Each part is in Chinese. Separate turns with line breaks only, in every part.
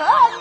Stop!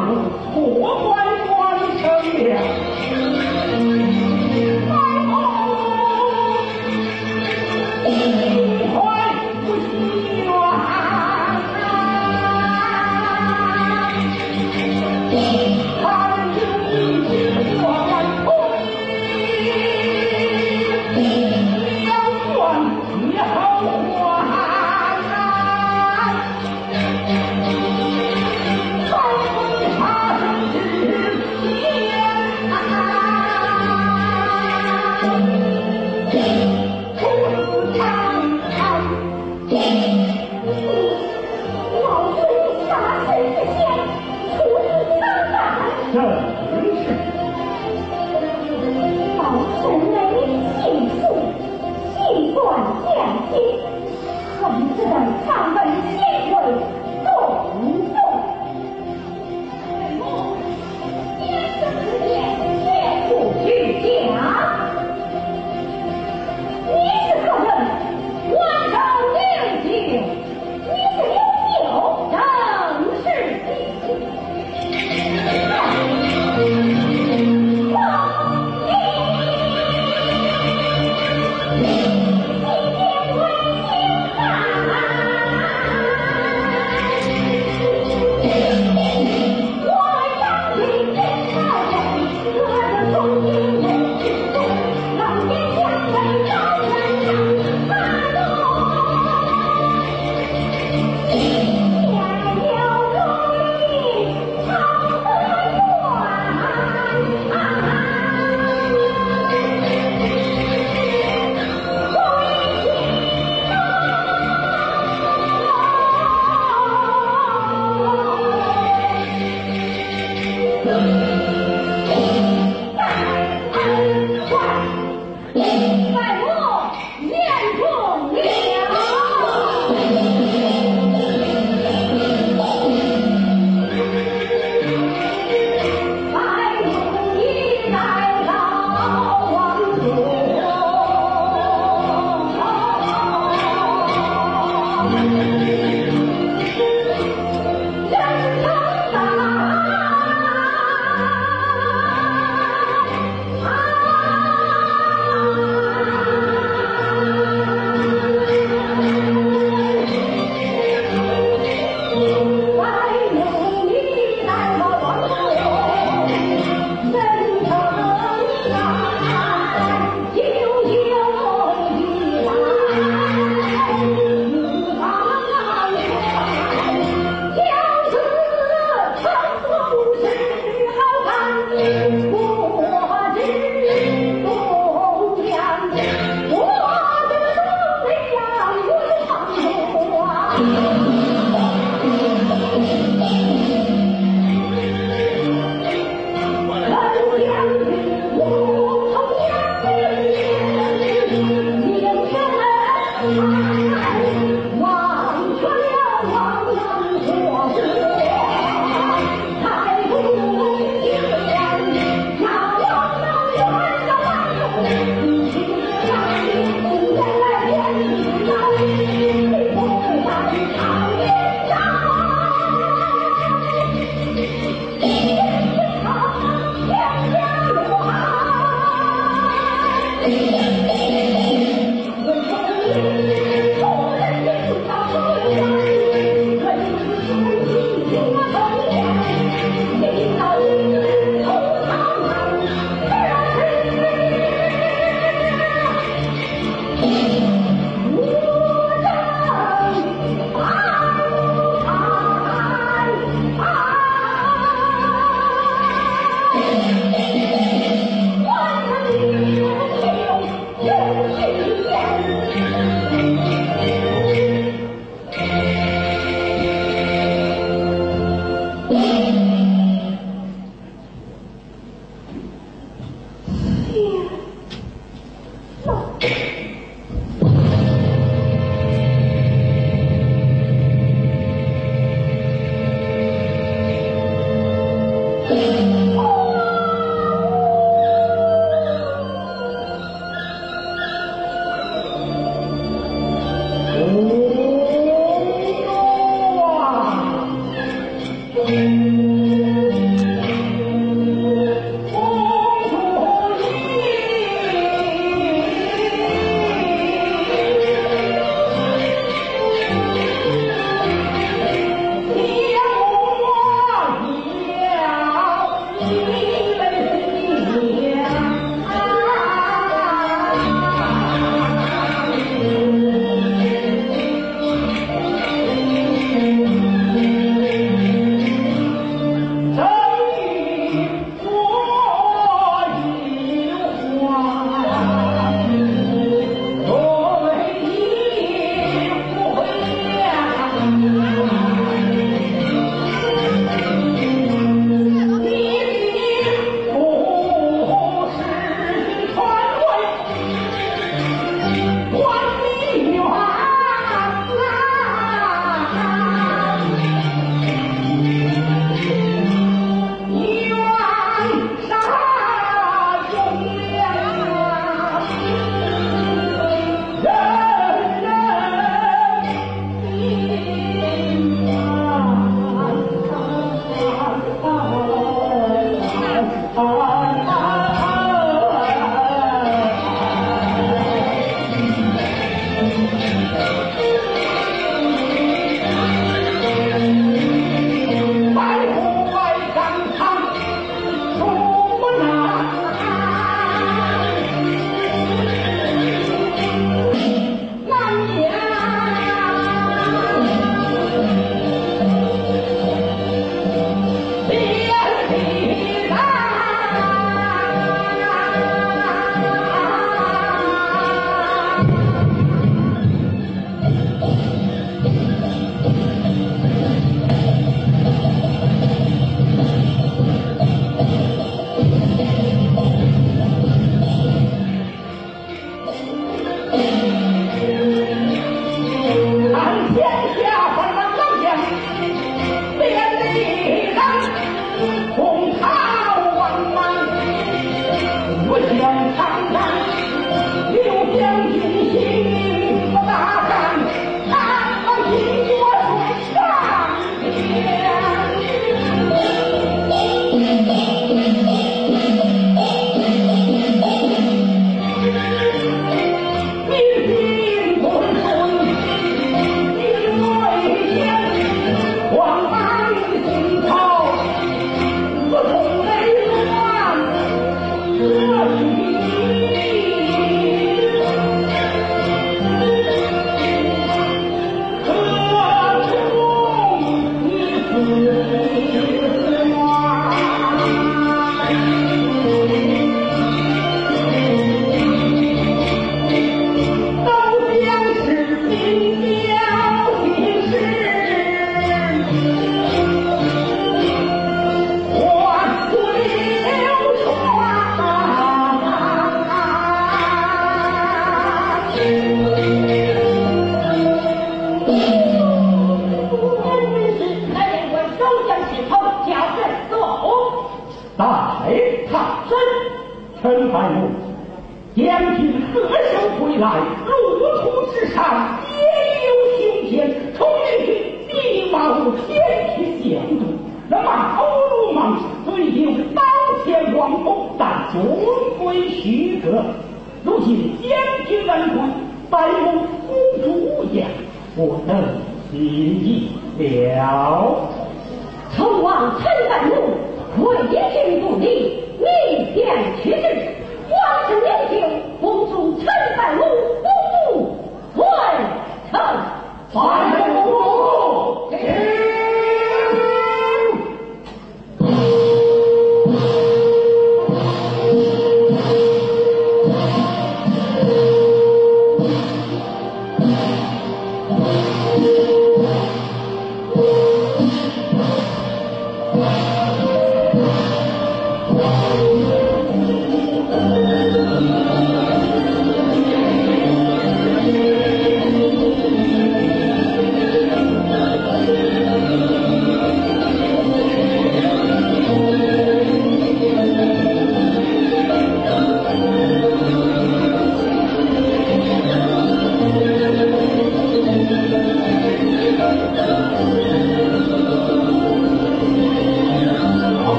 啊！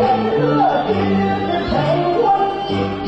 为何别人的眼光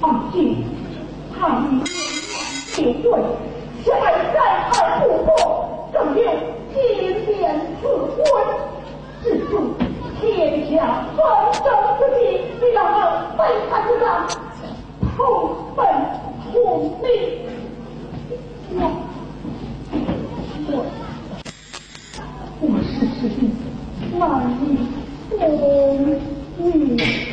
二弟他明明是对却还再害不过更愿天天赐婚至助天下苍生之地必要这背叛之战痛奔红命我我
我是师弟
万一不容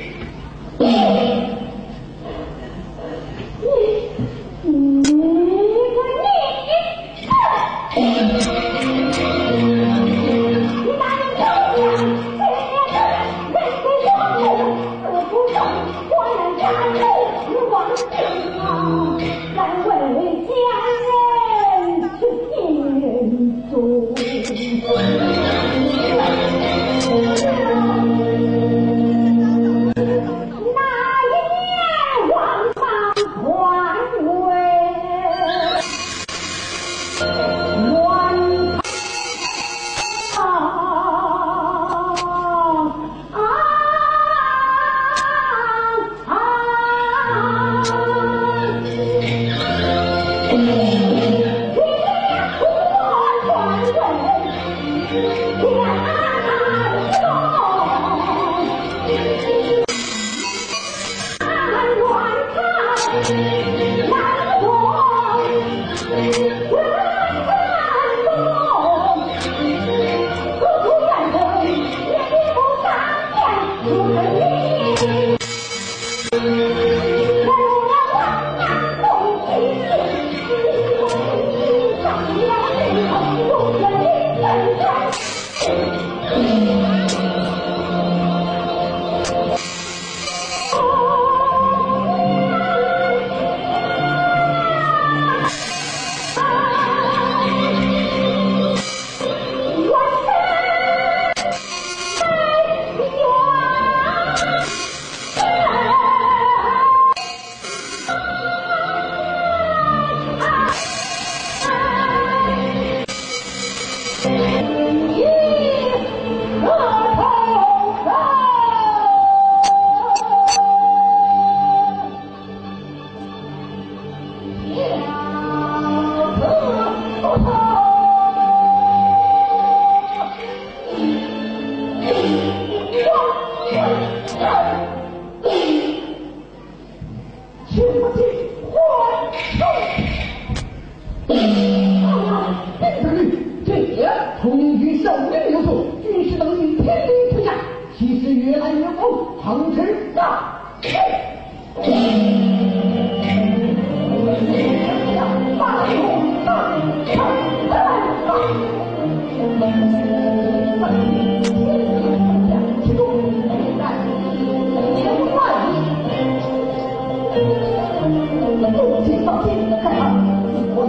我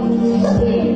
心。